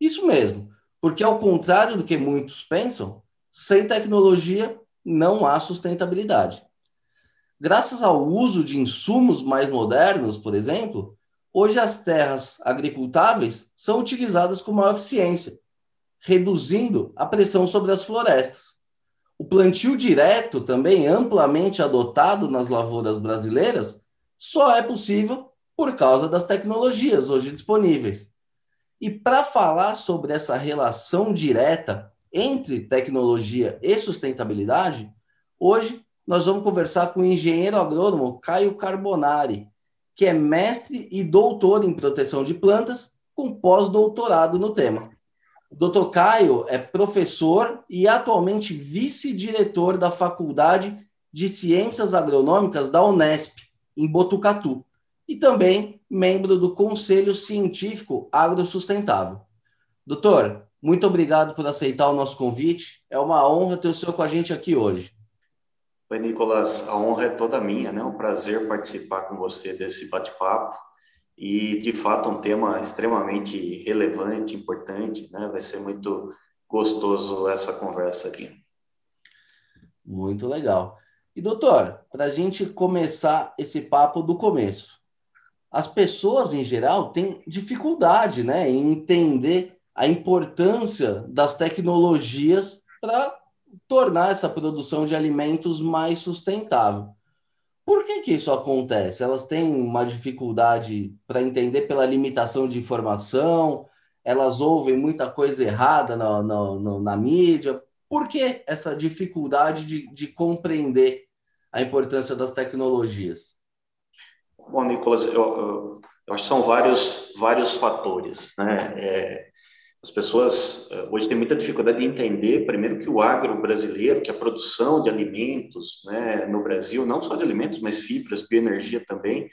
Isso mesmo, porque ao contrário do que muitos pensam, sem tecnologia não há sustentabilidade. Graças ao uso de insumos mais modernos, por exemplo, hoje as terras agricultáveis são utilizadas com maior eficiência, reduzindo a pressão sobre as florestas. O plantio direto, também amplamente adotado nas lavouras brasileiras, só é possível por causa das tecnologias hoje disponíveis. E para falar sobre essa relação direta entre tecnologia e sustentabilidade, hoje nós vamos conversar com o engenheiro agrônomo Caio Carbonari, que é mestre e doutor em proteção de plantas, com pós-doutorado no tema. O doutor Caio é professor e atualmente vice-diretor da Faculdade de Ciências Agronômicas da Unesp, em Botucatu e também membro do Conselho Científico Agrosustentável. Doutor, muito obrigado por aceitar o nosso convite. É uma honra ter o senhor com a gente aqui hoje. Oi, Nicolas. A honra é toda minha, né? É um prazer participar com você desse bate-papo. E, de fato, um tema extremamente relevante, importante, né? Vai ser muito gostoso essa conversa aqui. Muito legal. E, doutor, para a gente começar esse papo do começo, as pessoas em geral têm dificuldade né, em entender a importância das tecnologias para tornar essa produção de alimentos mais sustentável. Por que, que isso acontece? Elas têm uma dificuldade para entender pela limitação de informação, elas ouvem muita coisa errada na, na, na mídia. Por que essa dificuldade de, de compreender a importância das tecnologias? Bom, Nicolas, eu, eu, eu, acho que são vários, vários fatores. Né? É, as pessoas é, hoje têm muita dificuldade de entender, primeiro, que o agro brasileiro, que a produção de alimentos né, no Brasil, não só de alimentos, mas fibras, bioenergia também,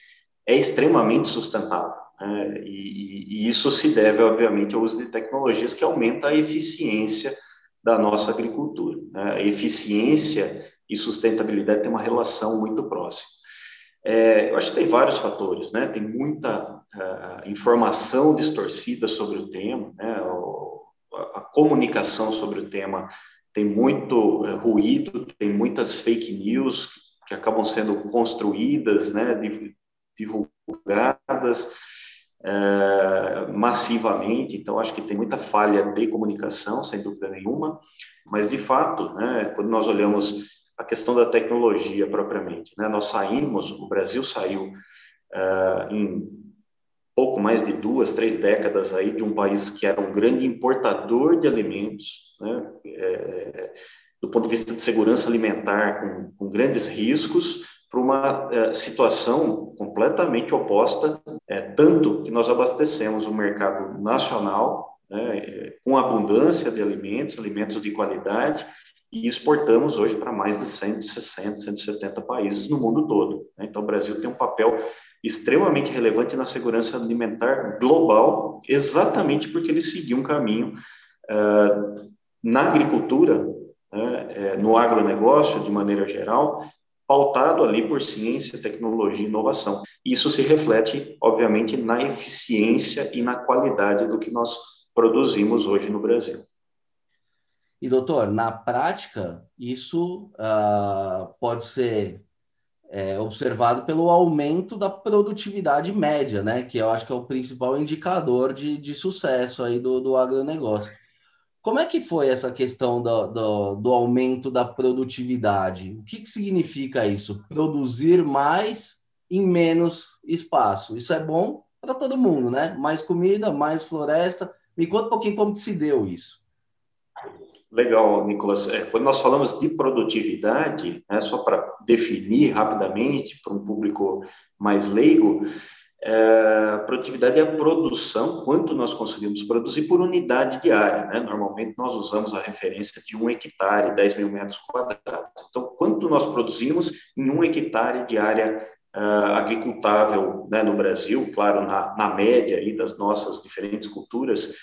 é extremamente sustentável. Né? E, e, isso se deve, obviamente, ao uso de tecnologias que aumentam a eficiência da nossa agricultura. Né? Eficiência e sustentabilidade têm uma relação muito próxima. É, eu acho que tem vários fatores, né? Tem muita uh, informação distorcida sobre o tema, né? O, a, a, comunicação sobre o tema tem muito uh, ruído, tem muitas fake news que acabam sendo construídas, né? Divulgadas uh, massivamente. Então, acho que tem muita falha de comunicação, sem dúvida nenhuma. Mas, de fato, né? Quando nós olhamos a questão da tecnologia propriamente. Né? Nós saímos, o Brasil saiu uh, em pouco mais de duas, três décadas aí de um país que era um grande importador de alimentos, né? É, do ponto de vista de segurança alimentar, com, com grandes riscos, para uma é, situação completamente oposta, é, tanto que nós abastecemos o mercado nacional né, com abundância de alimentos, alimentos de qualidade, e exportamos hoje para mais de 160, 170 países no mundo todo. Né? Então, o Brasil tem um papel extremamente relevante na segurança alimentar global, exatamente porque ele seguiu um caminho uh, na agricultura, né, no agronegócio, de maneira geral, pautado ali por ciência, tecnologia e inovação. Isso se reflete, obviamente, na eficiência e na qualidade do que nós produzimos hoje no Brasil. E, doutor, na prática, isso uh, pode ser é, observado pelo aumento da produtividade média, né? Que eu acho que é o principal indicador de, de sucesso aí do, do agronegócio. Como é que foi essa questão do, do, do aumento da produtividade? O que, que significa isso? Produzir mais em menos espaço. Isso é bom para todo mundo, né? Mais comida, mais floresta. Me conta um pouquinho como se deu isso. Legal, Nicolas. É, quando nós falamos de produtividade, né, só para definir rapidamente para um público mais leigo, é, produtividade é a produção, quanto nós conseguimos produzir por unidade diária. Né? Normalmente nós usamos a referência de um hectare, 10 mil metros quadrados. Então, quanto nós produzimos em um hectare de área uh, agricultável né, no Brasil, claro, na, na média aí das nossas diferentes culturas.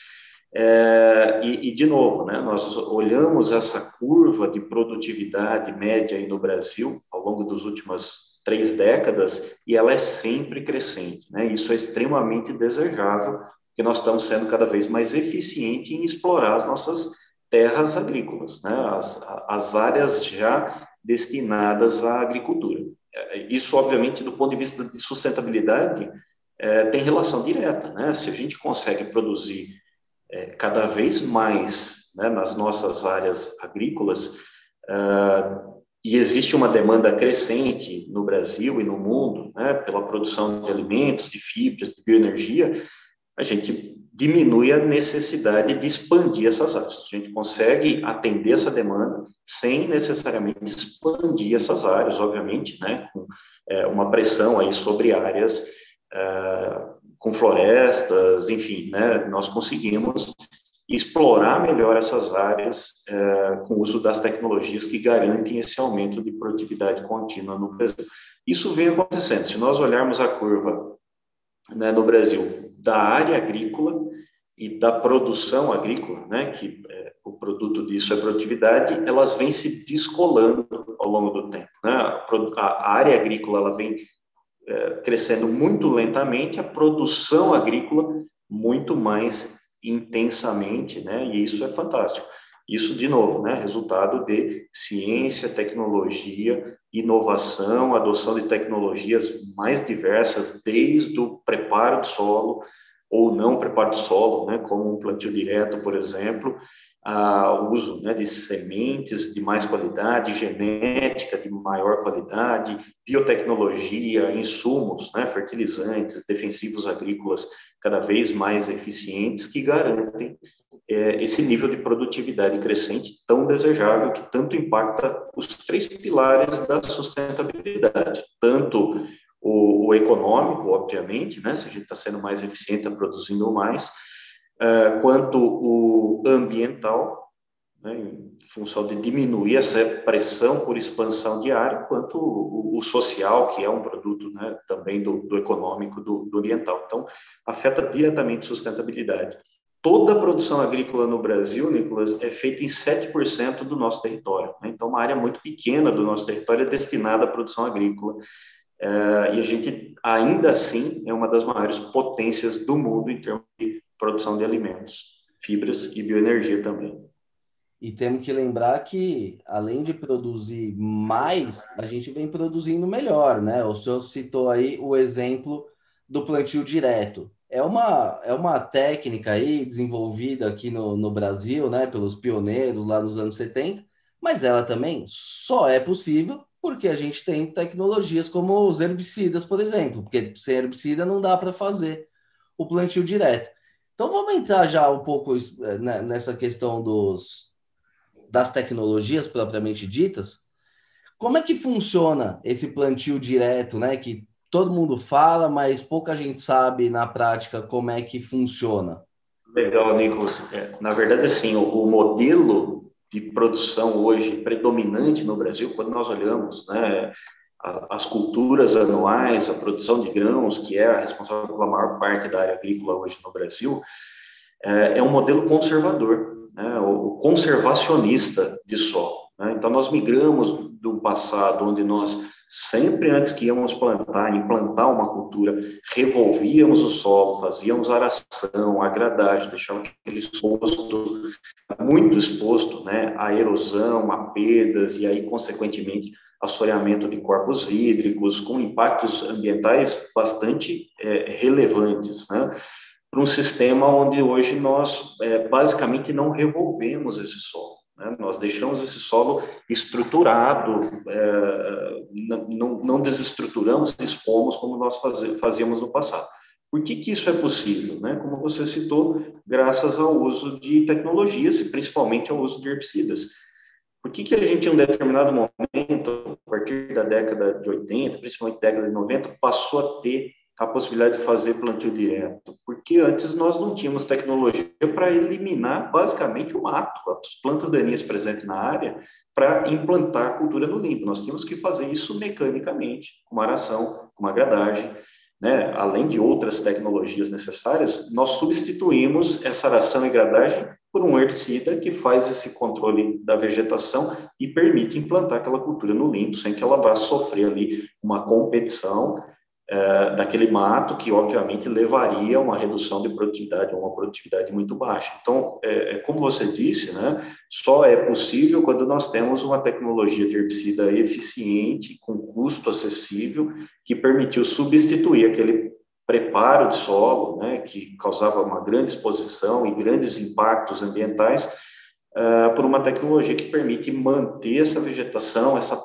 É, e, e, de novo, né, nós olhamos essa curva de produtividade média aí no Brasil ao longo das últimas três décadas e ela é sempre crescente. Né? Isso é extremamente desejável, porque nós estamos sendo cada vez mais eficientes em explorar as nossas terras agrícolas, né? as, as áreas já destinadas à agricultura. É, isso, obviamente, do ponto de vista de sustentabilidade, é, tem relação direta. Né? Se a gente consegue produzir é, cada vez mais né, nas nossas áreas agrícolas, uh, e existe uma demanda crescente no Brasil e no mundo, né, pela produção de alimentos, de fibras, de bioenergia, a gente diminui a necessidade de expandir essas áreas. A gente consegue atender essa demanda sem necessariamente expandir essas áreas, obviamente, né, com é, uma pressão aí sobre áreas é, com florestas, enfim, né, nós conseguimos explorar melhor essas áreas é, com o uso das tecnologias que garantem esse aumento de produtividade contínua no Brasil. Isso vem acontecendo. Se nós olharmos a curva né, no Brasil da área agrícola e da produção agrícola, né, que é, o produto disso é produtividade, elas vêm se descolando ao longo do tempo. Né? A, a área agrícola ela vem crescendo muito lentamente, a produção agrícola muito mais intensamente, né? E isso é fantástico. Isso, de novo, né? Resultado de ciência, tecnologia, inovação, adoção de tecnologias mais diversas, desde o preparo do solo ou não preparo do solo, né? Como um plantio direto, por exemplo, o uso né, de sementes de mais qualidade, genética de maior qualidade, biotecnologia, insumos, né, fertilizantes, defensivos agrícolas cada vez mais eficientes que garantem é, esse nível de produtividade crescente tão desejável que tanto impacta os três pilares da sustentabilidade, tanto o, o econômico, obviamente, né, se a gente está sendo mais eficiente, está produzindo mais, uh, quanto o ambiental, né, em função de diminuir essa pressão por expansão diária, quanto o, o social, que é um produto né, também do, do econômico, do, do, ambiental. Então, afeta diretamente sustentabilidade. Toda a produção agrícola no Brasil, Nicolas, é feita em 7% do nosso território. Né? Então, uma área muito pequena do nosso território é destinada à produção agrícola. Uh, e a gente, ainda assim, é uma das maiores potências do mundo em termos de produção de alimentos, fibras e bioenergia também. E temos que lembrar que, além de produzir mais, a gente vem produzindo melhor, né? O senhor citou aí o exemplo do plantio direto. É uma, é uma técnica aí desenvolvida aqui no, no Brasil, né, pelos pioneiros lá nos anos 70, mas ela também só é possível porque a gente tem tecnologias como os herbicidas, por exemplo, porque sem herbicida não dá para fazer o plantio direto. Então vamos entrar já um pouco eh, né, nessa questão dos, das tecnologias propriamente ditas. Como é que funciona esse plantio direto, né? Que todo mundo fala, mas pouca gente sabe na prática como é que funciona. Legal, Nicolas. É, na verdade, assim, o, o, modelo de produção hoje predominante no Brasil, quando nós olhamos, né, as culturas anuais, a produção de grãos, que é a responsável pela maior parte da área agrícola hoje no Brasil, é, é um modelo conservador, né, o conservacionista de solo. Né? Então, nós migramos do passado, onde nós sempre antes que íamos plantar, implantar uma cultura, revolvíamos o solo, fazíamos aração, agradagem, deixávamos aquele exposto, muito exposto né, à erosão, a perdas, e aí, consequentemente, assoreamento de corpos hídricos, com impactos ambientais bastante é, relevantes, né? Para um sistema onde hoje nós é, basicamente não revolvemos esse solo. Né? Nós deixamos esse solo estruturado, é, não, não desestruturamos expomos como nós fazíamos no passado. Por que, que isso é possível? Né? Como você citou, graças ao uso de tecnologias e principalmente ao uso de herbicidas. Por que, que a gente, em um determinado momento, a partir da década de 80, principalmente década de 90, passou a ter a possibilidade de fazer plantio direto? Porque antes nós não tínhamos tecnologia para eliminar basicamente o mato, as plantas daninhas presentes na área, para implantar a cultura no limpo. Nós tínhamos que fazer isso mecanicamente, com uma aração, com uma gradagem, né? além de outras tecnologias necessárias, nós substituímos essa aração e gradagem por um herbicida que faz esse controle da vegetação e permite implantar aquela cultura no limpo, sem que ela vá sofrer ali uma competição é, daquele mato, que obviamente levaria a uma redução de produtividade, uma produtividade muito baixa. Então, é, é, como você disse, né, só é possível quando nós temos uma tecnologia de herbicida eficiente, com custo acessível, que permitiu substituir aquele preparo de solo, né, que causava uma grande exposição e grandes impactos ambientais, uh, por uma tecnologia que permite manter essa vegetação, essa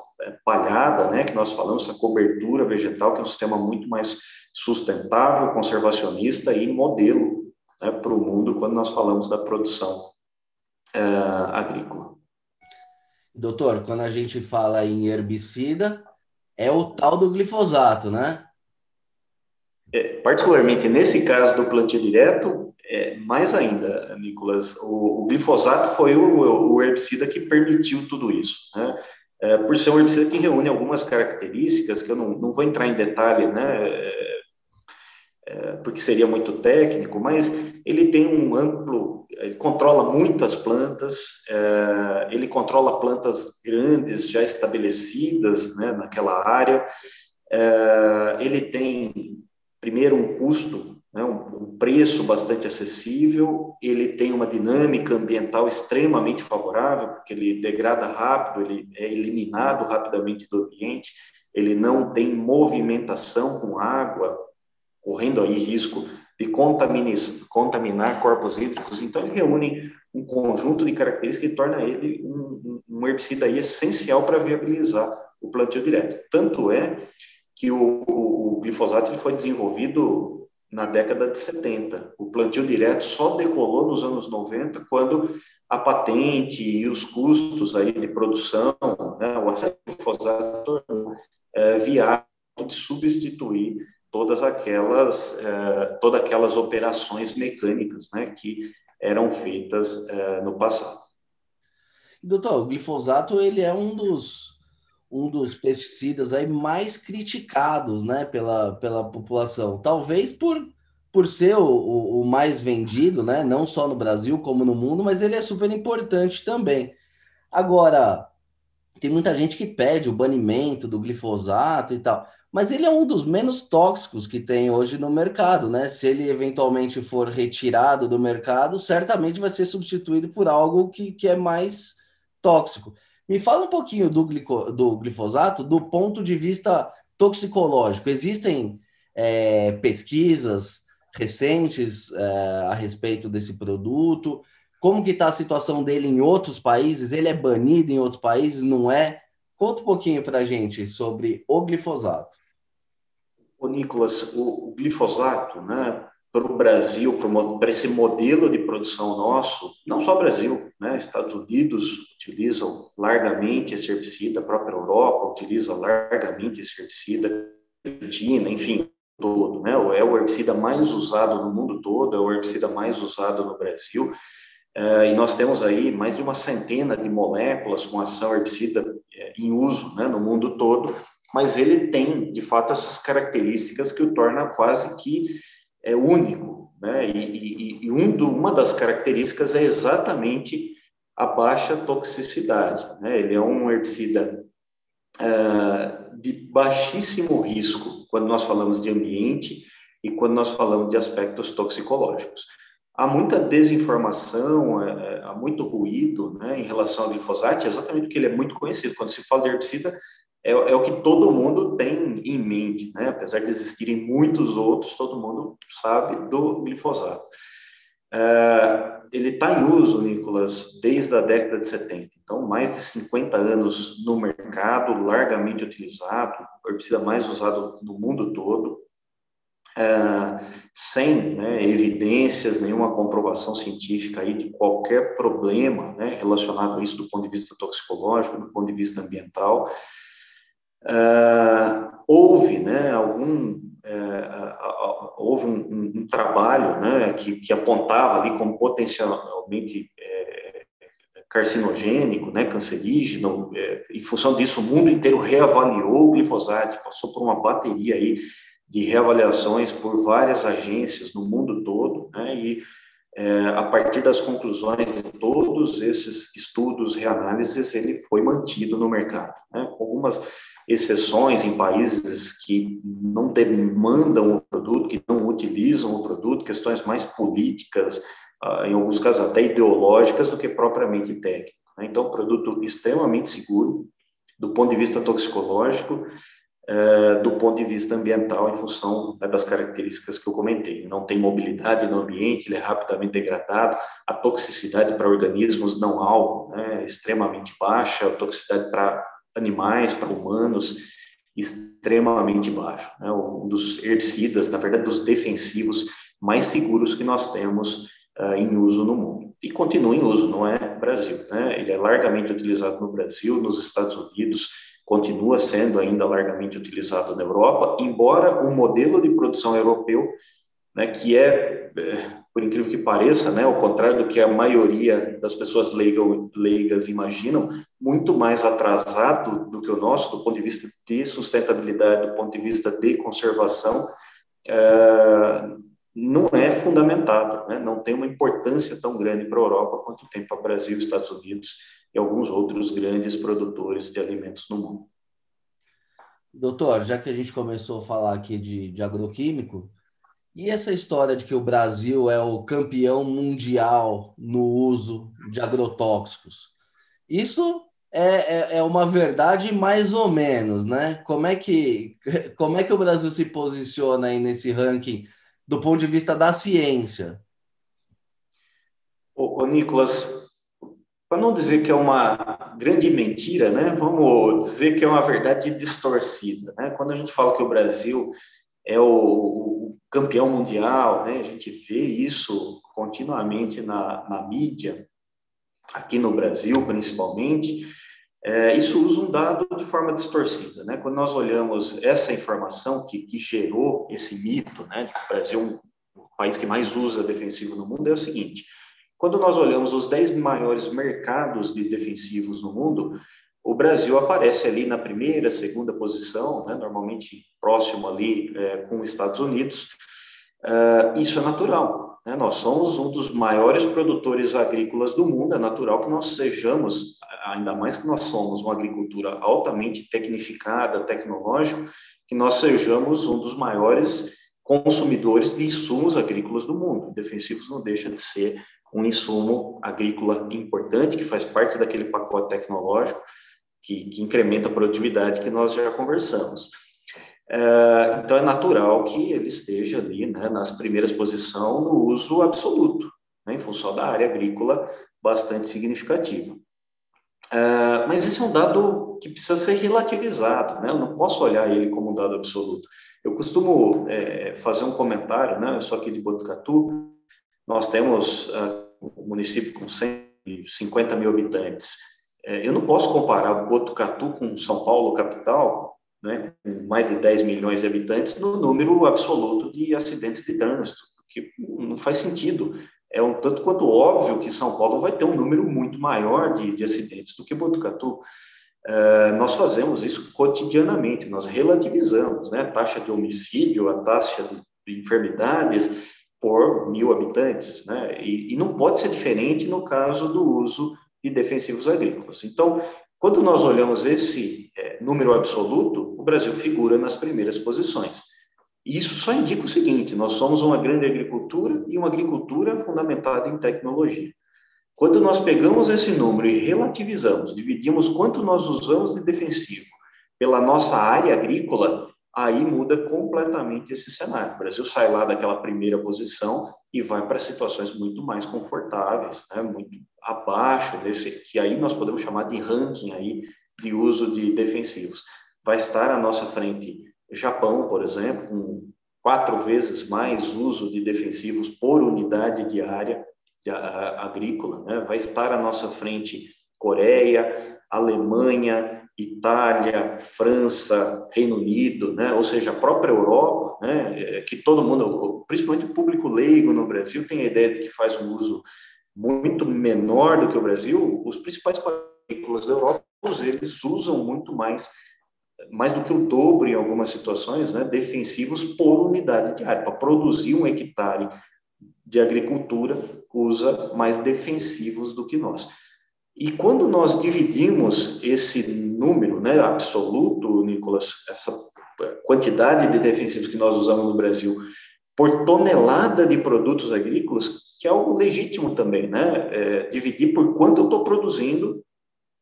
palhada, né, que nós falamos, essa cobertura vegetal, que é um sistema muito mais sustentável, conservacionista e modelo né, para o mundo quando nós falamos da produção uh, agrícola. Doutor, quando a gente fala em herbicida, é o tal do glifosato, né? É, particularmente nesse caso do plantio direto, é, mais ainda, Nicolas, o, o glifosato foi o, o, herbicida que permitiu tudo isso. Né? É, por ser um herbicida que reúne algumas características que eu não, não vou entrar em detalhe, né, é, é, porque seria muito técnico, mas ele tem um amplo, ele controla muitas plantas, é, ele controla plantas grandes já estabelecidas né, naquela área, é, ele tem primeiro um custo né, um, preço bastante acessível, ele tem uma dinâmica ambiental extremamente favorável, porque ele degrada rápido, ele é eliminado rapidamente do ambiente, ele não tem movimentação com água, correndo aí risco de contaminar corpos hídricos, então ele reúne um conjunto de características que torna ele um, um herbicida essencial para viabilizar o plantio direto. Tanto é que o, o, o glifosato ele foi desenvolvido na década de 70. O plantio direto só decolou nos anos 90, quando a patente e os custos aí de produção, né, o acesso ao glifosato é, viável de substituir todas aquelas, é, todas aquelas operações mecânicas né, que eram feitas é, no passado. Doutor, o glifosato ele é um dos um dos pesticidas aí mais criticados, né, pela, pela população. Talvez por, por ser o, o, o, mais vendido, né, não só no Brasil como no mundo, mas ele é super importante também. Agora, tem muita gente que pede o banimento do glifosato e tal, mas ele é um dos menos tóxicos que tem hoje no mercado, né? Se ele eventualmente for retirado do mercado, certamente vai ser substituído por algo que, que é mais tóxico. Me fala um pouquinho do, glico, do glifosato do ponto de vista toxicológico. Existem é, pesquisas recentes é, a respeito desse produto? Como que está a situação dele em outros países? Ele é banido em outros países? Não é? Conta um pouquinho para a gente sobre o glifosato. O Nicolas, o, o glifosato, né, para o Brasil, para esse modelo de produção nosso, não só Brasil, né? Estados Unidos utilizam largamente esse herbicida, a própria Europa utiliza largamente esse herbicida, Argentina, enfim, todo, né? É o herbicida mais usado no mundo todo, é o herbicida mais usado no Brasil, uh, e nós temos aí mais de uma centena de moléculas com ação herbicida uh, em uso, né? No mundo todo, mas ele tem, de fato, essas características que o torna quase que é único, né? E, e, e um do, uma das características é exatamente a baixa toxicidade, né? Ele é um herbicida uh, de baixíssimo risco quando nós falamos de ambiente e quando nós falamos de aspectos toxicológicos. Há muita desinformação, é, é, há muito ruído né, em relação ao glifosato, exatamente porque ele é muito conhecido. Quando se fala de herbicida, é, é, o que todo mundo tem em mente, né? Apesar de existirem muitos outros, todo mundo sabe do glifosato. É, ele está em uso, Nicolas, desde a década de 70. Então, mais de 50 anos no mercado, largamente utilizado, herbicida mais usado no mundo todo, é, sem né, evidências, nenhuma comprovação científica aí de qualquer problema né, relacionado a isso do ponto de vista toxicológico, do ponto de vista ambiental. Uh, houve né, algum, uh, houve um, um, um trabalho né, que, que, apontava ali como potencialmente é, carcinogênico, né, cancerígeno. É, em função disso, o mundo inteiro reavaliou o glifosato, passou por uma bateria aí de reavaliações por várias agências no mundo todo, né, e é, a partir das conclusões de todos esses estudos, reanálises, ele foi mantido no mercado, né, algumas exceções em países que não demandam o produto, que não utilizam o produto, questões mais políticas, ah, em alguns casos até ideológicas, do que propriamente técnicas. Né? Então, produto extremamente seguro, do ponto de vista toxicológico, é, do ponto de vista ambiental, em função né, das características que eu comentei. Não tem mobilidade no ambiente, ele é rapidamente degradado, a toxicidade para organismos não alvo né, é extremamente baixa, a toxicidade para animais, para humanos, extremamente baixo. Né, um dos herbicidas, na verdade, dos defensivos mais seguros que nós temos uh, em uso no mundo. E continua em uso, não é Brasil. Né? Ele é largamente utilizado no Brasil, nos Estados Unidos, continua sendo ainda largamente utilizado na Europa, embora o modelo de produção europeu, né, que é, é, por incrível que pareça, né, ao contrário do que a maioria das pessoas leigas imaginam, muito mais atrasado do que o nosso, do ponto de vista de sustentabilidade, do ponto de vista de conservação, é, não é fundamentado, né, não tem uma importância tão grande para a Europa quanto tem para o Brasil, Estados Unidos e alguns outros grandes produtores de alimentos no mundo. Doutor, já que a gente começou a falar aqui de, de agroquímico, e essa história de que o Brasil é o campeão mundial no uso de agrotóxicos? Isso é, é, é, uma verdade mais ou menos, né? Como é, que, como é que o Brasil se posiciona aí nesse ranking do ponto de vista da ciência? Ô, ô Nicolas, para não dizer que é uma grande mentira, né, vamos dizer que é uma verdade distorcida. Né? Quando a gente fala que o Brasil é o, o campeão mundial, né, a gente vê isso continuamente na, na mídia, aqui no Brasil principalmente, é, isso usa um dado de forma distorcida. Né? Quando nós olhamos essa informação que, que gerou esse mito né, de que o Brasil é um, o país que mais usa defensivo no mundo, é o seguinte: quando nós olhamos os 10 maiores mercados de defensivos no mundo, o Brasil aparece ali na primeira, segunda posição, né, normalmente próximo ali é, com os Estados Unidos. Uh, isso é natural. Né? Nós somos um dos maiores produtores agrícolas do mundo. É natural que nós sejamos, ainda mais que nós somos uma agricultura altamente tecnificada, tecnológica, que nós sejamos um dos maiores consumidores de insumos agrícolas do mundo. Defensivos não deixa de ser um insumo agrícola importante, que faz parte daquele pacote tecnológico que, que incrementa a produtividade que nós já conversamos. É, então, é natural que ele esteja ali né, nas primeiras posições no uso absoluto, né, em função da área agrícola bastante significativa. É, mas esse é um dado que precisa ser relativizado, né? eu não posso olhar ele como um dado absoluto. Eu costumo é, fazer um comentário, né? eu sou aqui de Botucatu, nós temos uh, um município com 150 mil habitantes. É, eu não posso comparar Botucatu com São Paulo, capital, né, com mais de 10 milhões de habitantes, no número absoluto de acidentes de trânsito, que não faz sentido. É um tanto quanto óbvio que São Paulo vai ter um número muito maior de, de acidentes do que Botucatu. Uh, nós fazemos isso cotidianamente, nós relativizamos né, a taxa de homicídio, a taxa de, de enfermidades, por mil habitantes, né? E, e, não pode ser diferente no caso do uso de defensivos agrícolas. Então, quando nós olhamos esse é, número absoluto, o Brasil figura nas primeiras posições. E isso só indica o seguinte: nós somos uma grande agricultura e uma agricultura fundamentada em tecnologia. Quando nós pegamos esse número e relativizamos, dividimos quanto nós usamos de defensivo pela nossa área agrícola, aí muda completamente esse cenário. O Brasil sai lá daquela primeira posição e vai para situações muito mais confortáveis, né, muito abaixo desse, que aí nós podemos chamar de ranking aí de uso de defensivos. Vai estar à nossa frente Japão, por exemplo, com quatro vezes mais uso de defensivos por unidade de área agrícola, né? vai estar à nossa frente Coreia, Alemanha, Itália, França, Reino Unido, né? ou seja, a própria Europa, né? É, que todo mundo, principalmente o público leigo no Brasil, tem a ideia de que faz um uso muito menor do que o Brasil, os principais países da Europa, eles usam muito mais, mais do que o dobro em algumas situações, né? defensivos por unidade de área. Para produzir um hectare de agricultura, usa mais defensivos do que nós. E quando nós dividimos esse número né, absoluto, Nicolas, essa quantidade de defensivos que nós usamos no Brasil, por tonelada de produtos agrícolas, que é algo legítimo também, né? É, dividir por quanto eu estou produzindo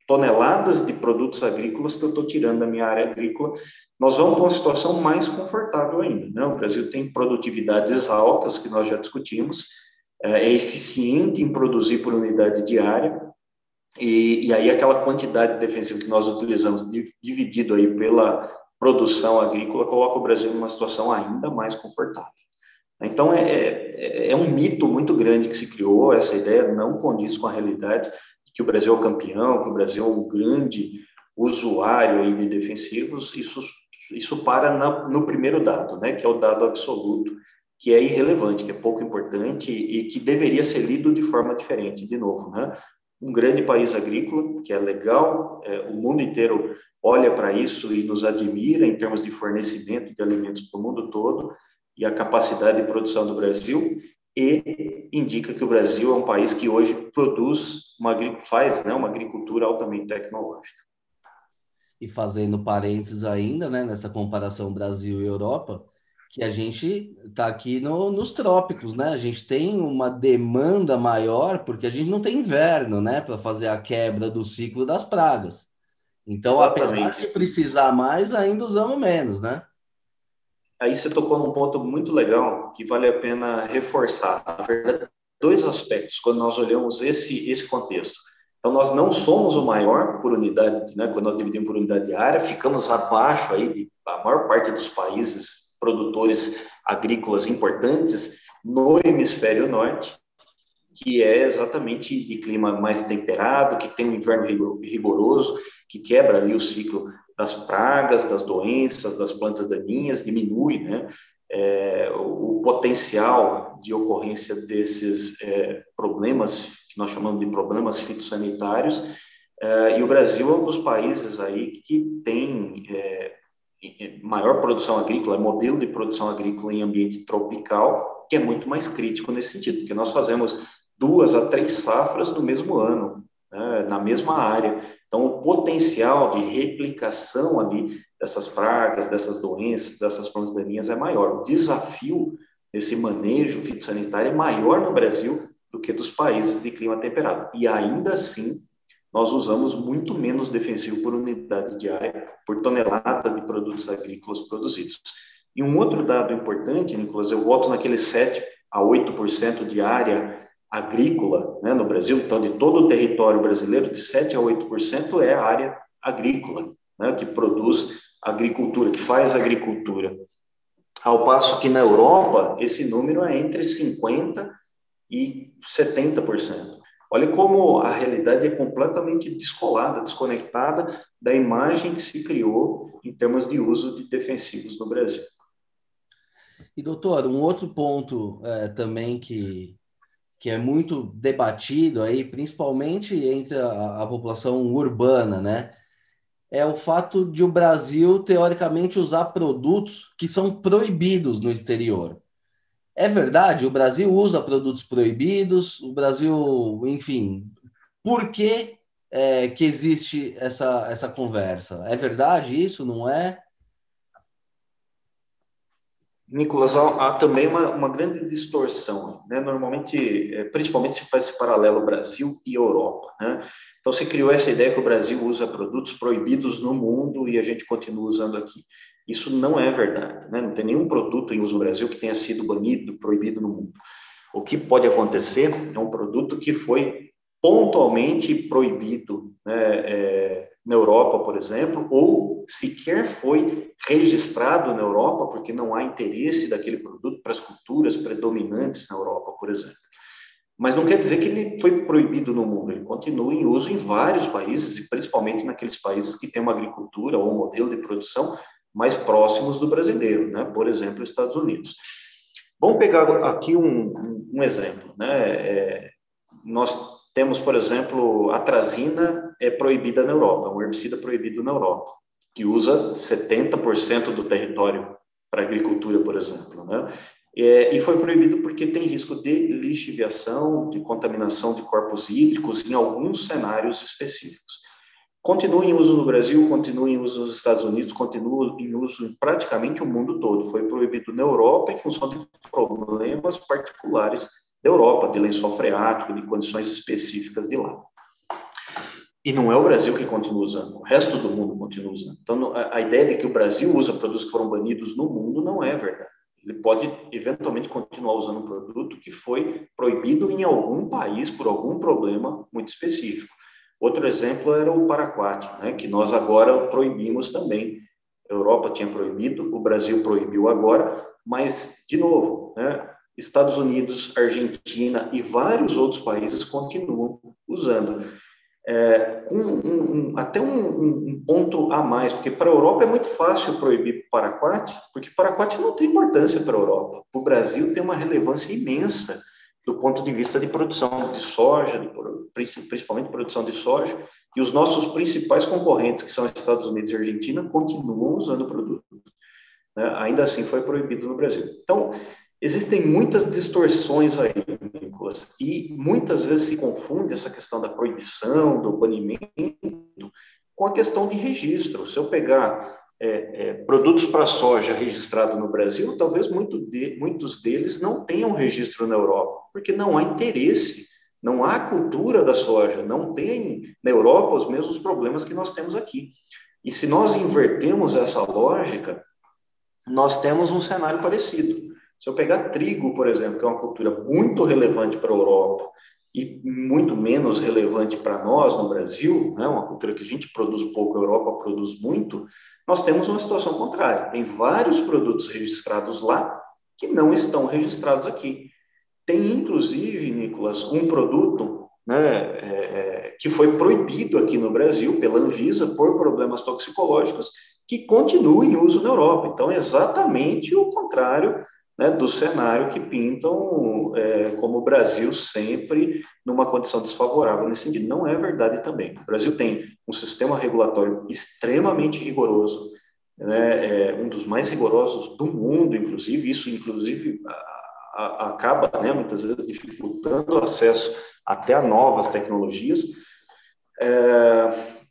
toneladas de produtos agrícolas que eu estou tirando da minha área agrícola, nós vamos para uma situação mais confortável ainda. Né? O Brasil tem produtividades altas, que nós já discutimos, é, é eficiente em produzir por unidade diária, e, e aí aquela quantidade de que nós utilizamos, dividido aí pela produção agrícola, coloca o Brasil numa situação ainda mais confortável. Então, é, é, é, um mito muito grande que se criou, essa ideia não condiz com a realidade de que o Brasil é o campeão, que o Brasil é um grande usuário aí de defensivos, isso, isso para na, no primeiro dado, né, que é o dado absoluto, que é irrelevante, que é pouco importante e que deveria ser lido de forma diferente, de novo, né? Um grande país agrícola, que é legal, é, o mundo inteiro olha para isso e nos admira em termos de fornecimento de alimentos para o mundo todo, e a capacidade de produção do Brasil e indica que o Brasil é um país que hoje produz uma faz né, uma agricultura altamente tecnológica. E fazendo parênteses ainda, né, nessa comparação Brasil e Europa, que a gente está aqui no, nos trópicos, né? A gente tem uma demanda maior porque a gente não tem inverno, né, para fazer a quebra do ciclo das pragas. Então, Exatamente. apesar de precisar mais, ainda usamos menos, né? aí você tocou num ponto muito legal que vale a pena reforçar. Na verdade, dois aspectos quando nós olhamos esse esse contexto. Então, nós não somos o maior por unidade, né, quando nós dividimos por unidade de área, ficamos abaixo aí de a maior parte dos países produtores agrícolas importantes no hemisfério norte, que é exatamente de clima mais temperado, que tem um inverno rigoroso, que quebra ali o ciclo das pragas, das doenças, das plantas daninhas, diminui né, é, o, potencial de ocorrência desses é, problemas, que nós chamamos de problemas fitossanitários, é, e o Brasil é um dos países aí que tem maior produção agrícola, modelo de produção agrícola em ambiente tropical, que é muito mais crítico nesse sentido, porque nós fazemos duas a três safras no mesmo ano, né, na mesma área. Então, o potencial de replicação ali dessas pragas, dessas doenças, dessas plantas daninhas é maior. O desafio desse manejo fitossanitário é maior no Brasil do que dos países de clima temperado. E ainda assim, nós usamos muito menos defensivo por unidade diária, por tonelada de produtos agrícolas produzidos. E um outro dado importante, Nicolas, eu volto naquele 7 a 8% de área agrícola né, no Brasil, então de todo o território brasileiro, de 7 a 8% é a área agrícola, né, que produz agricultura, que faz agricultura. Ao passo que na Europa, esse número é entre 50% e 70%. Olha como a realidade é completamente descolada, desconectada da imagem que se criou em termos de uso de defensivos no Brasil. E, doutor, um outro ponto é, também que, que é muito debatido aí, principalmente entre a, a, população urbana, né? É o fato de o Brasil, teoricamente, usar produtos que são proibidos no exterior. É verdade, o Brasil usa produtos proibidos, o Brasil, enfim. Por que, é, que existe essa, essa conversa? É verdade isso, não é? Nicolas, há, também uma, uma, grande distorção. Né? Normalmente, é, principalmente se faz esse paralelo Brasil e Europa. Né? Então, se criou essa ideia que o Brasil usa produtos proibidos no mundo e a gente continua usando aqui. Isso não é verdade. Né? Não tem nenhum produto em uso no Brasil que tenha sido banido, proibido no mundo. O que pode acontecer é um produto que foi pontualmente proibido né, é, na Europa, por exemplo, ou sequer foi registrado na Europa, porque não há interesse daquele produto para as culturas predominantes na Europa, por exemplo. mas não quer dizer que ele foi proibido no mundo, ele continua em uso em vários países, e principalmente naqueles países que têm uma agricultura ou um modelo de produção mais próximos do brasileiro, né? por exemplo, Estados Unidos. Vamos pegar aqui um, um exemplo. Né? É, nós temos, por exemplo, a trazina é proibida na Europa, um herbicida proibido na Europa, que usa 70% do território para agricultura, por exemplo. Né? É, e foi proibido porque tem risco de lixiviação, de contaminação de corpos hídricos em alguns cenários específicos. Continua em uso no Brasil, continua em uso nos Estados Unidos, continua em uso em praticamente o mundo todo. Foi proibido na Europa em função de problemas particulares da Europa, de lençol freático, de condições específicas de lá. E não é o Brasil que continua usando, o resto do mundo continua usando. Então, a ideia de que o Brasil usa produtos que foram banidos no mundo não é verdade ele pode eventualmente continuar usando um produto que foi proibido em algum país por algum problema muito específico. Outro exemplo era o paraquat, né, que nós agora proibimos também. A Europa tinha proibido, o Brasil proibiu agora, mas, de novo, né, Estados Unidos, Argentina e vários outros países continuam usando é, um, um, até um, um, ponto a mais, porque para a Europa é muito fácil proibir paraquat, porque paraquat não tem importância para a Europa. O Brasil tem uma relevância imensa do ponto de vista de produção de soja, de, principalmente produção de soja, e os nossos principais concorrentes, que são Estados Unidos e Argentina, continuam usando o produto. Né? Ainda assim foi proibido no Brasil. Então, existem muitas distorções aí Nicolas, e muitas vezes se confunde essa questão da proibição, do banimento, com a questão de registro. Se eu pegar é, é, produtos para soja registrados no Brasil, talvez muito de, muitos deles não tenham registro na Europa, porque não há interesse, não há cultura da soja, não tem na Europa os mesmos problemas que nós temos aqui. E se nós invertemos essa lógica, nós temos um cenário parecido. Se eu pegar trigo, por exemplo, que é uma cultura muito relevante para a Europa e muito menos relevante para nós no Brasil, né, uma cultura que a gente produz pouco, a Europa produz muito, nós temos uma situação contrária. Tem vários produtos registrados lá que não estão registrados aqui. Tem, inclusive, Nicolas, um produto né, é, é, que foi proibido aqui no Brasil pela Anvisa por problemas toxicológicos que continua em uso na Europa. Então, é exatamente o contrário né, do cenário que pintam é, como o Brasil sempre numa condição desfavorável nesse sentido. Não é verdade também. O Brasil tem um sistema regulatório extremamente rigoroso, né, é um dos mais rigorosos do mundo, inclusive. Isso, inclusive, a, a, acaba, né, muitas vezes, dificultando o acesso até a novas tecnologias. É,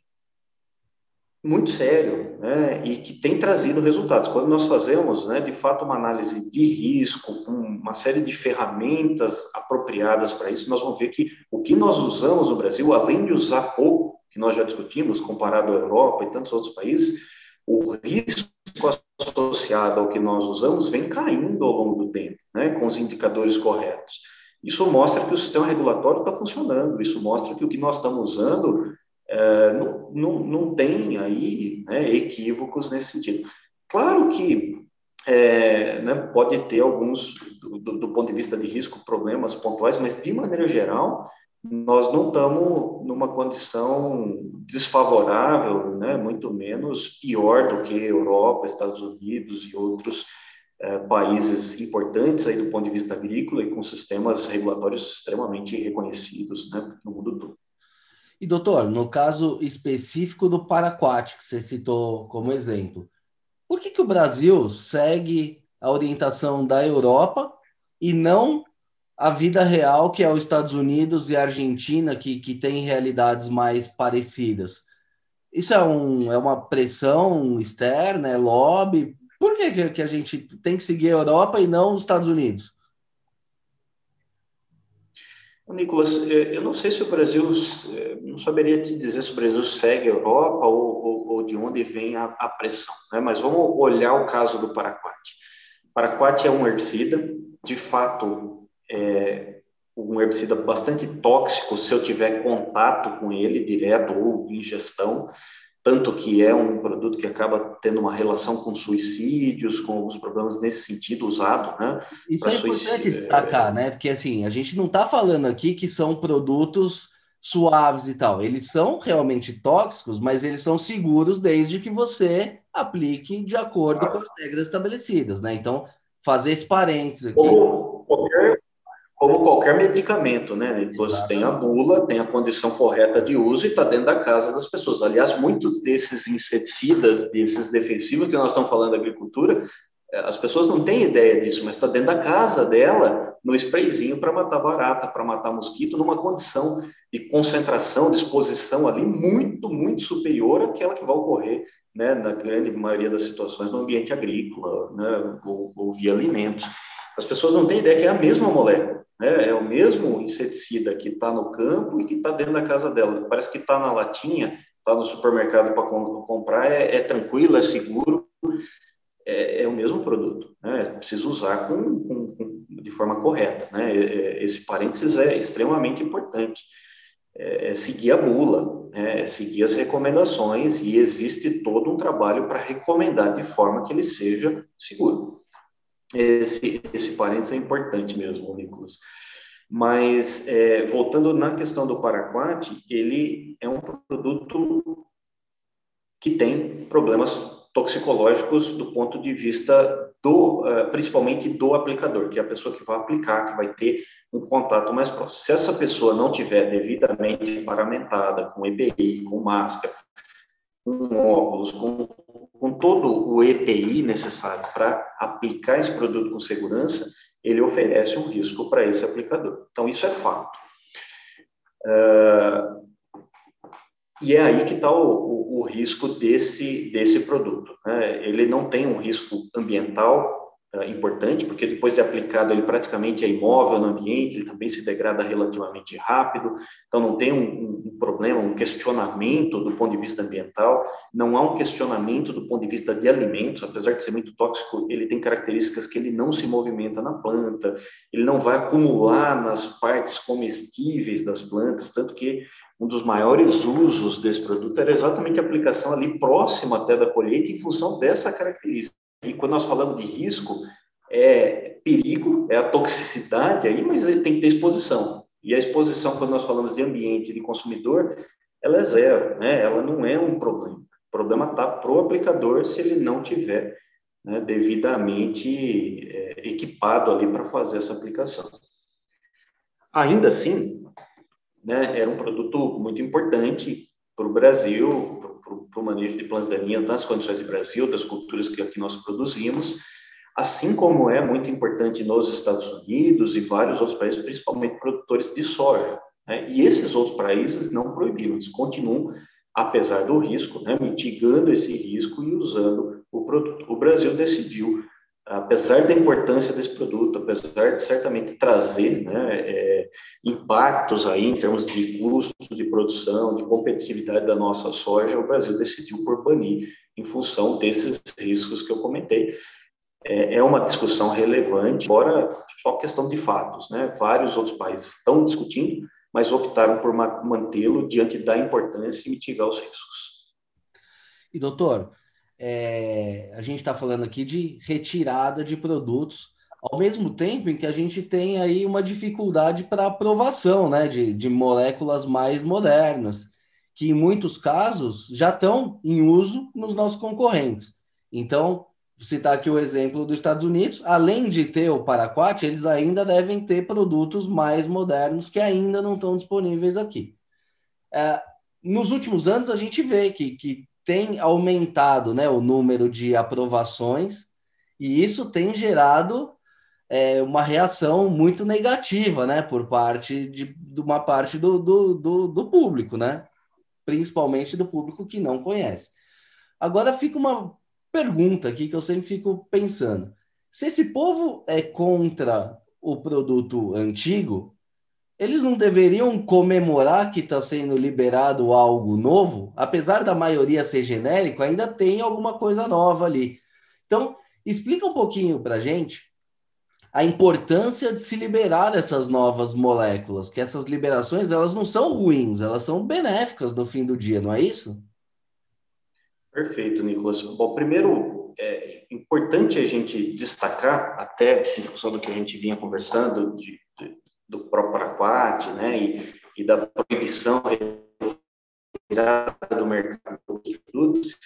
muito sério né, e que tem trazido resultados. Quando nós fazemos, né, de fato, uma análise de risco, com uma série de ferramentas apropriadas para isso, nós vamos ver que o que nós usamos no Brasil, além de usar pouco, que nós já discutimos, comparado à Europa e tantos outros países, o risco associado ao que nós usamos vem caindo ao longo do tempo, né, com os indicadores corretos. Isso mostra que o sistema regulatório está funcionando, isso mostra que o que nós estamos usando é, não, não, não tem aí né, equívocos nesse sentido. Claro que é, né, pode ter alguns, do, do, ponto de vista de risco, problemas pontuais, mas de maneira geral, nós não estamos numa condição desfavorável, né, muito menos pior do que Europa, Estados Unidos e outros é, países importantes aí do ponto de vista agrícola e com sistemas regulatórios extremamente reconhecidos né, no mundo todo. E, doutor, no caso específico do Paraquat, que você citou como exemplo, por que, que o Brasil segue a orientação da Europa e não a vida real, que é os Estados Unidos e a Argentina, que, que tem realidades mais parecidas? Isso é, um, é uma pressão externa, é lobby? Por que, que a gente tem que seguir a Europa e não os Estados Unidos? Nicolas, é, eu não sei se o Brasil, é, não saberia te dizer se o Brasil segue a Europa ou, ou, ou de onde vem a, a pressão, né? mas vamos olhar o caso do paraquat. Paraquat é um herbicida, de fato, é um herbicida bastante tóxico se eu tiver contato com ele direto ou ingestão. Tanto que é um produto que acaba tendo uma relação com suicídios, com alguns problemas nesse sentido usado, né? Isso é importante destacar, né? Porque assim, a gente não está falando aqui que são produtos suaves e tal. Eles são realmente tóxicos, mas eles são seguros desde que você aplique de acordo com as regras estabelecidas, né? Então, fazer esse parênteses aqui. Como qualquer medicamento, né? Você tem a bula, tem a condição correta de uso e está dentro da casa das pessoas. Aliás, muitos desses inseticidas, desses defensivos que nós estamos falando da agricultura, as pessoas não têm ideia disso, mas está dentro da casa dela, no sprayzinho para matar barata, para matar mosquito, numa condição de concentração, de exposição ali muito, muito superior àquela que vai ocorrer, né, na grande maioria das situações no ambiente agrícola, né, ou, ou via alimentos. As pessoas não têm ideia que é a mesma molécula, né, é o mesmo inseticida que está no campo e que está dentro da casa dela. Parece que está na latinha, está no supermercado para comprar, é, é tranquilo, é seguro, é, é o mesmo produto. Né? Precisa usar com, com, com, de forma correta. Né? Esse parênteses é extremamente importante. É, é seguir a bula, né? é seguir as recomendações e existe todo um trabalho para recomendar de forma que ele seja seguro. Esse, esse parênteses é importante mesmo, Nicolas. Mas, é, voltando na questão do paraquat, ele é um produto que tem problemas toxicológicos do ponto de vista do, uh, principalmente do aplicador, que é a pessoa que vai aplicar, que vai ter um contato mais próximo. Se essa pessoa não tiver devidamente paramentada com EPI, com máscara, com óculos, com, com todo o EPI necessário para aplicar esse produto com segurança, ele oferece um risco para esse aplicador. Então, isso é fato. Uh, e é aí que está o, o, o, risco desse, desse produto. Né? Ele não tem um risco ambiental importante, porque depois de aplicado ele praticamente é imóvel no ambiente, ele também se degrada relativamente rápido, então não tem um, um, problema, um questionamento do ponto de vista ambiental, não há um questionamento do ponto de vista de alimentos, apesar de ser muito tóxico, ele tem características que ele não se movimenta na planta, ele não vai acumular nas partes comestíveis das plantas, tanto que um dos maiores usos desse produto era exatamente a aplicação ali próxima até da colheita em função dessa característica. E quando nós falamos de risco, é perigo, é a toxicidade aí, mas tem que ter exposição. E a exposição, quando nós falamos de ambiente de consumidor, ela é zero, né? Ela não é um problema. O problema está para o aplicador se ele não tiver né, devidamente é, equipado ali para fazer essa aplicação. Ainda assim, né, era um produto muito importante para o Brasil, para o manejo de plantas daninhas nas condições do Brasil, das culturas que aqui nós produzimos, assim como é muito importante nos Estados Unidos e vários outros países, principalmente produtores de soja. Né? E esses outros países não proibiram, eles continuam, apesar do risco, né, mitigando esse risco e usando o produto. O Brasil decidiu apesar da importância desse produto, apesar de certamente trazer né, é, impactos aí em termos de custo de produção, de competitividade da nossa soja, o Brasil decidiu por banir em função desses riscos que eu comentei. É, é uma discussão relevante, embora só questão de fatos, né? Vários outros países estão discutindo, mas optaram por mantê-lo diante da importância e mitigar os riscos. E doutor, é, a gente está falando aqui de retirada de produtos, ao mesmo tempo em que a gente tem aí uma dificuldade para aprovação né, de, de moléculas mais modernas, que em muitos casos já estão em uso nos nossos concorrentes. Então, citar aqui o exemplo dos Estados Unidos, além de ter o Paraquat, eles ainda devem ter produtos mais modernos que ainda não estão disponíveis aqui. É, nos últimos anos, a gente vê que, que tem aumentado né, o número de aprovações e isso tem gerado é, uma reação muito negativa né, por parte de, de uma parte do, do, do, do, público, né? principalmente do público que não conhece. Agora fica uma pergunta aqui que eu sempre fico pensando. Se esse povo é contra o produto antigo, eles não deveriam comemorar que está sendo liberado algo novo? Apesar da maioria ser genérico, ainda tem alguma coisa nova ali. Então, explica um pouquinho para a gente a importância de se liberar essas novas moléculas, que essas liberações elas não são ruins, elas são benéficas no fim do dia, não é isso? Perfeito, Nicolas. Bom, primeiro, é importante a gente destacar, até em função do que a gente vinha conversando, de, do próprio Paraquat, né, e, e da proibição do mercado dos produtos,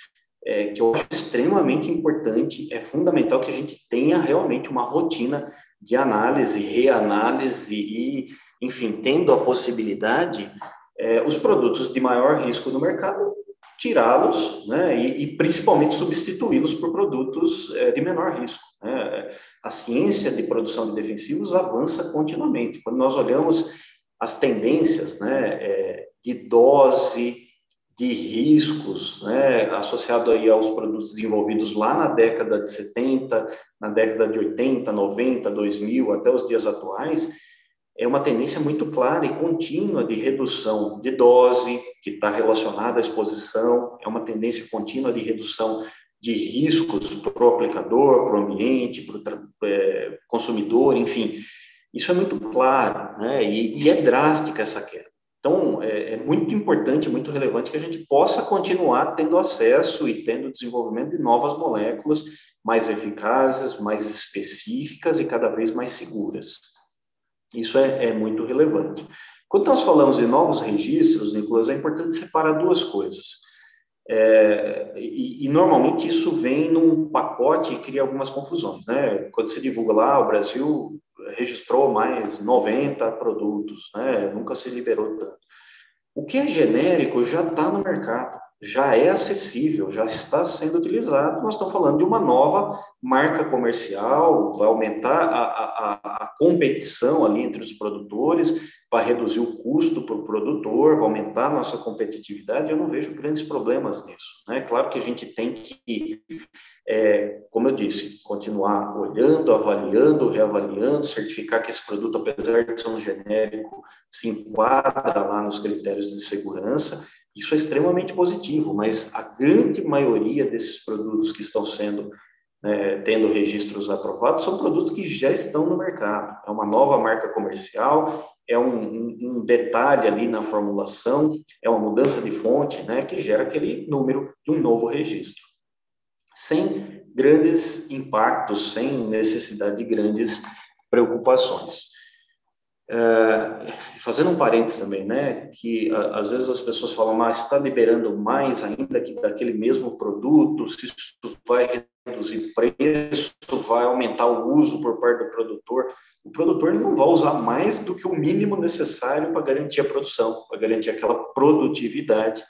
é, que eu acho extremamente importante, é fundamental que a gente tenha realmente uma rotina de análise, reanálise e, enfim, tendo a possibilidade, é, os produtos de maior risco do mercado, tirá-los, né, e, e, principalmente substituí-los por produtos é, de menor risco. Né? A ciência de produção de defensivos avança continuamente. Quando nós olhamos as tendências, né, é, de dose, de riscos, né, associado aí aos produtos desenvolvidos lá na década de 70, na década de 80, 90, 2000, até os dias atuais, é uma tendência muito clara e contínua de redução de dose, que está relacionada à exposição, é uma tendência contínua de redução de riscos para o aplicador, para o ambiente, para o é, consumidor, enfim. Isso é muito claro, né? E, e é drástica essa queda. Então, é, é, muito importante, muito relevante que a gente possa continuar tendo acesso e tendo desenvolvimento de novas moléculas mais eficazes, mais específicas e cada vez mais seguras. Isso é, é muito relevante. Quando nós falamos de novos registros, Nicolas, é importante separar duas coisas. É, e, e, normalmente isso vem num pacote e cria algumas confusões, né? Quando se divulga lá, o Brasil registrou mais 90 produtos, né? nunca se liberou tanto. O que é genérico já está no mercado, já é acessível, já está sendo utilizado. Nós estamos falando de uma nova marca comercial, vai aumentar a, a, a competição ali entre os produtores, vai reduzir o custo para o produtor, vai aumentar a nossa competitividade. Eu não vejo grandes problemas nisso. Né? Claro que a gente tem que é, como eu disse, continuar olhando, avaliando, reavaliando, certificar que esse produto, apesar de ser um genérico, se enquadra lá nos critérios de segurança. Isso é extremamente positivo, mas a grande maioria desses produtos que estão sendo é, tendo registros aprovados são produtos que já estão no mercado. É uma nova marca comercial, é um, um, um, detalhe ali na formulação, é uma mudança de fonte, né, que gera aquele número de um novo registro sem grandes impactos, sem necessidade de grandes preocupações. É, fazendo um parênteses também, né, que às vezes as pessoas falam, mas está liberando mais ainda que daquele mesmo produto, se isso vai reduzir preço, vai aumentar o uso por parte do produtor. O produtor não vai usar mais do que o mínimo necessário para garantir a produção, para garantir aquela produtividade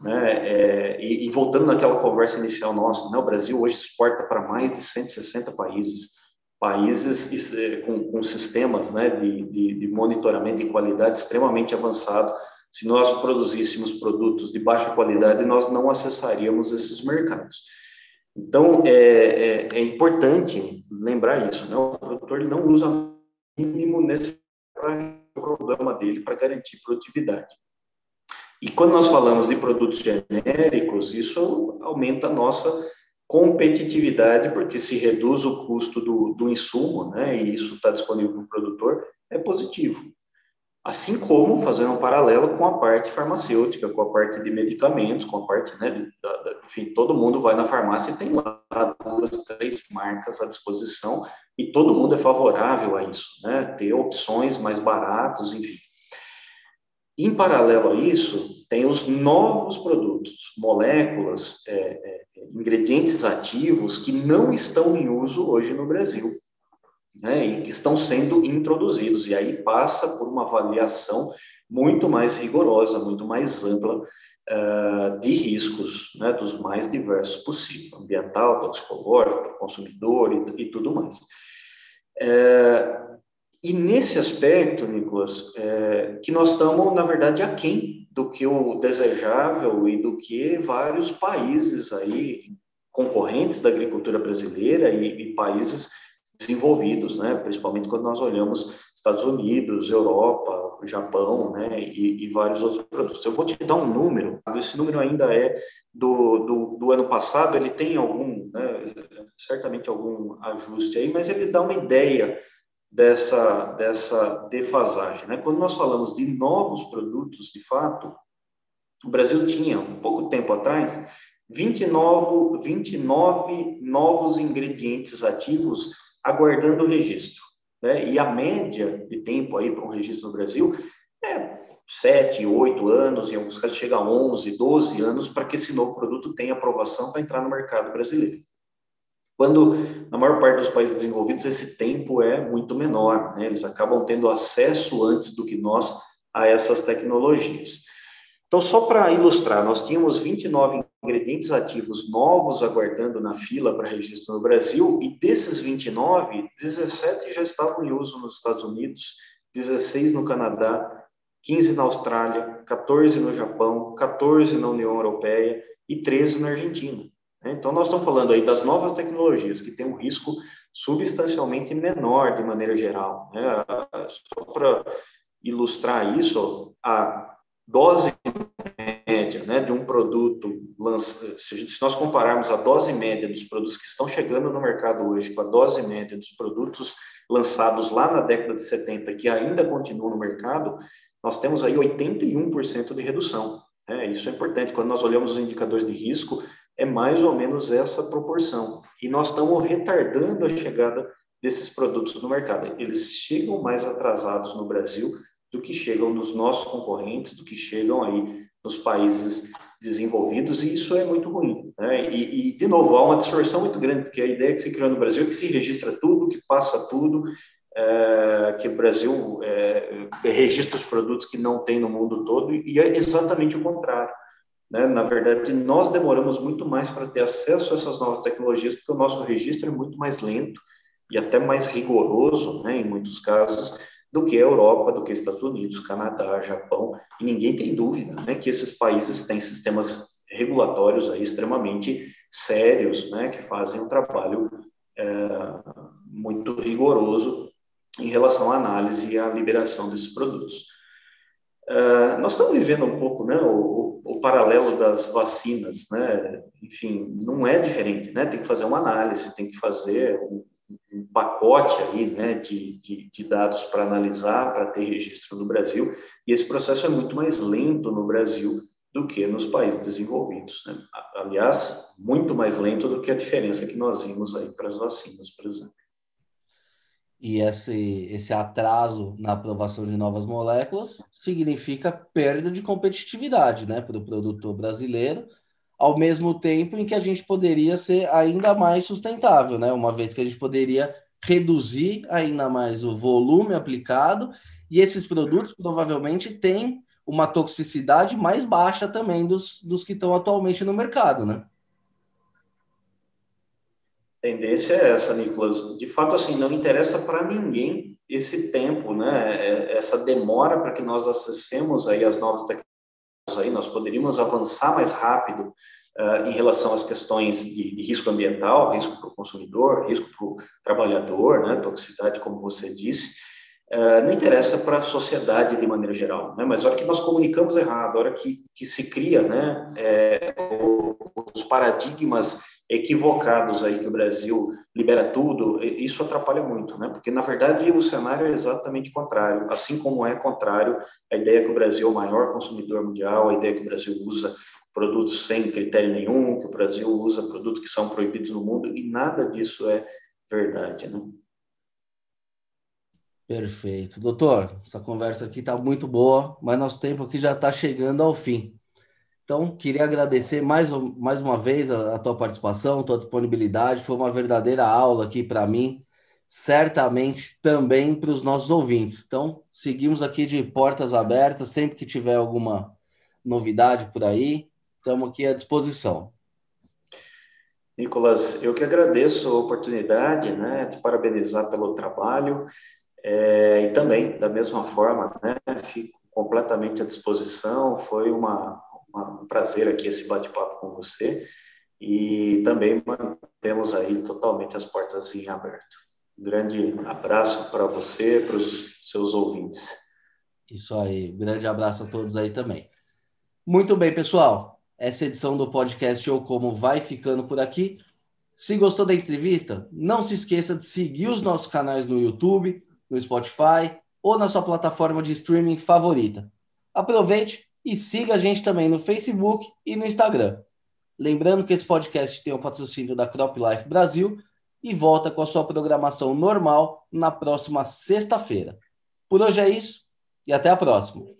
né? É, e, e, voltando naquela conversa inicial nossa, né? o Brasil hoje exporta para mais de 160 países, países é, com, com sistemas né, de, de, de monitoramento de qualidade extremamente avançado. Se nós produzíssemos produtos de baixa qualidade, nós não acessaríamos esses mercados. Então, é, é, é importante lembrar isso, né? o produtor não usa o mínimo necessário para o problema dele para garantir produtividade. E quando nós falamos de produtos genéricos, isso aumenta a nossa competitividade, porque se reduz o custo do, do insumo, né, e isso está disponível para o produtor, é positivo. Assim como fazendo um paralelo com a parte farmacêutica, com a parte de medicamentos, com a parte, né, de, da, enfim, todo mundo vai na farmácia e tem lá duas, três marcas à disposição e todo mundo é favorável a isso, né, ter opções mais baratas, enfim. Em paralelo a isso, tem os novos produtos, moléculas, é, é, ingredientes ativos que não estão em uso hoje no Brasil, né, e que estão sendo introduzidos. E aí passa por uma avaliação muito mais rigorosa, muito mais ampla uh, de riscos, né, dos mais diversos possível, ambiental, toxicológico, consumidor e, e tudo mais. Uh, e nesse aspecto, Nicolas, é, que nós estamos, na verdade, aquém do que o desejável e do que vários países aí, concorrentes da agricultura brasileira e, e países desenvolvidos, né? principalmente quando nós olhamos Estados Unidos, Europa, Japão, né? E, e, vários outros produtos. Eu vou te dar um número, esse número ainda é do, do, do ano passado, ele tem algum, né? certamente algum ajuste aí, mas ele dá uma ideia dessa, dessa defasagem. Né? Quando nós falamos de novos produtos, de fato, o Brasil tinha, um pouco tempo atrás, 29, 29 novos ingredientes ativos aguardando o registro. Né? E a média de tempo aí para um registro no Brasil é 7, 8 anos, em alguns casos chega a 11, 12 anos para que esse novo produto tenha aprovação para entrar no mercado brasileiro. Quando, na maior parte dos países desenvolvidos, esse tempo é muito menor, né? eles acabam tendo acesso antes do que nós a essas tecnologias. Então, só para ilustrar, nós tínhamos 29 ingredientes ativos novos aguardando na fila para registro no Brasil, e desses 29, 17 já estavam em uso nos Estados Unidos, 16 no Canadá, 15 na Austrália, 14 no Japão, 14 na União Europeia e 13 na Argentina. Né? Então, nós estamos falando aí das novas tecnologias que têm um risco substancialmente menor de maneira geral. Né? Só para ilustrar isso, a dose média né, de um produto, se nós compararmos a dose média dos produtos que estão chegando no mercado hoje com a dose média dos produtos lançados lá na década de 70, que ainda continuam no mercado, nós temos aí 81% de redução. Né? Isso é importante. Quando nós olhamos os indicadores de risco, é mais ou menos essa proporção. E nós estamos retardando a chegada desses produtos no mercado. Eles chegam mais atrasados no Brasil do que chegam nos nossos concorrentes, do que chegam aí nos países desenvolvidos, e isso é muito ruim. Né? E, e, de novo, há uma distorção muito grande, porque a ideia que se criou no Brasil é que se registra tudo, que passa tudo, é, que o Brasil é, registra os produtos que não tem no mundo todo, e é exatamente o contrário. Né? Na verdade, nós demoramos muito mais para ter acesso a essas novas tecnologias, porque o nosso registro é muito mais lento e até mais rigoroso, né, em muitos casos, do que a Europa, do que Estados Unidos, Canadá, Japão, e ninguém tem dúvida né, que esses países têm sistemas regulatórios aí extremamente sérios, né, que fazem um trabalho é, muito rigoroso em relação à análise e à liberação desses produtos. Uh, nós estamos vivendo um pouco né, o, o, paralelo das vacinas, né? enfim, não é diferente, né? tem que fazer uma análise, tem que fazer um, um pacote aí, né, de, de, de dados para analisar, para ter registro no Brasil, e esse processo é muito mais lento no Brasil do que nos países desenvolvidos. Né? Aliás, muito mais lento do que a diferença que nós vimos aí para as vacinas, por exemplo. E esse, esse atraso na aprovação de novas moléculas significa perda de competitividade né, para o produtor brasileiro, ao mesmo tempo em que a gente poderia ser ainda mais sustentável, né? Uma vez que a gente poderia reduzir ainda mais o volume aplicado e esses produtos provavelmente têm uma toxicidade mais baixa também dos, dos que estão atualmente no mercado, né? Tendência é essa, Nicolas. De fato, assim, não interessa para ninguém esse tempo, né? É, essa demora para que nós acessemos aí as novas tecnologias aí, nós poderíamos avançar mais rápido uh, em relação às questões de, de risco ambiental, risco para o consumidor, risco para o trabalhador, né, toxicidade, como você disse, uh, não interessa para a sociedade de maneira geral, né, mas a hora que nós comunicamos errado, a hora que, que se cria né, é, os paradigmas equivocados aí que o Brasil libera tudo, isso atrapalha muito, né? Porque na verdade o cenário é exatamente contrário, assim como é contrário a ideia que o Brasil é o maior consumidor mundial, a ideia que o Brasil usa produtos sem critério nenhum, que o Brasil usa produtos que são proibidos no mundo e nada disso é verdade, né? Perfeito. Doutor, essa conversa aqui está muito boa, mas nosso tempo aqui já está chegando ao fim. Então, queria agradecer mais, mais uma vez a, a tua participação, a tua disponibilidade. Foi uma verdadeira aula aqui para mim, certamente também para os nossos ouvintes. Então, seguimos aqui de portas abertas, sempre que tiver alguma novidade por aí, estamos aqui à disposição. Nicolas, eu que agradeço a oportunidade, né, de parabenizar pelo trabalho é, e também, da mesma forma, né, fico completamente à disposição. Foi uma, um prazer aqui esse bate-papo com você e também mantemos aí totalmente as portas em aberto. Um grande abraço para você, para os seus ouvintes. Isso aí, grande abraço a todos aí também. Muito bem, pessoal. Essa edição do podcast ou Como vai ficando por aqui. Se gostou da entrevista, não se esqueça de seguir os nossos canais no YouTube, no Spotify ou na sua plataforma de streaming favorita. Aproveite e siga a gente também no Facebook e no Instagram. Lembrando que esse podcast tem o patrocínio da Crop Life Brasil e volta com a sua programação normal na próxima sexta-feira. Por hoje é isso e até a próxima.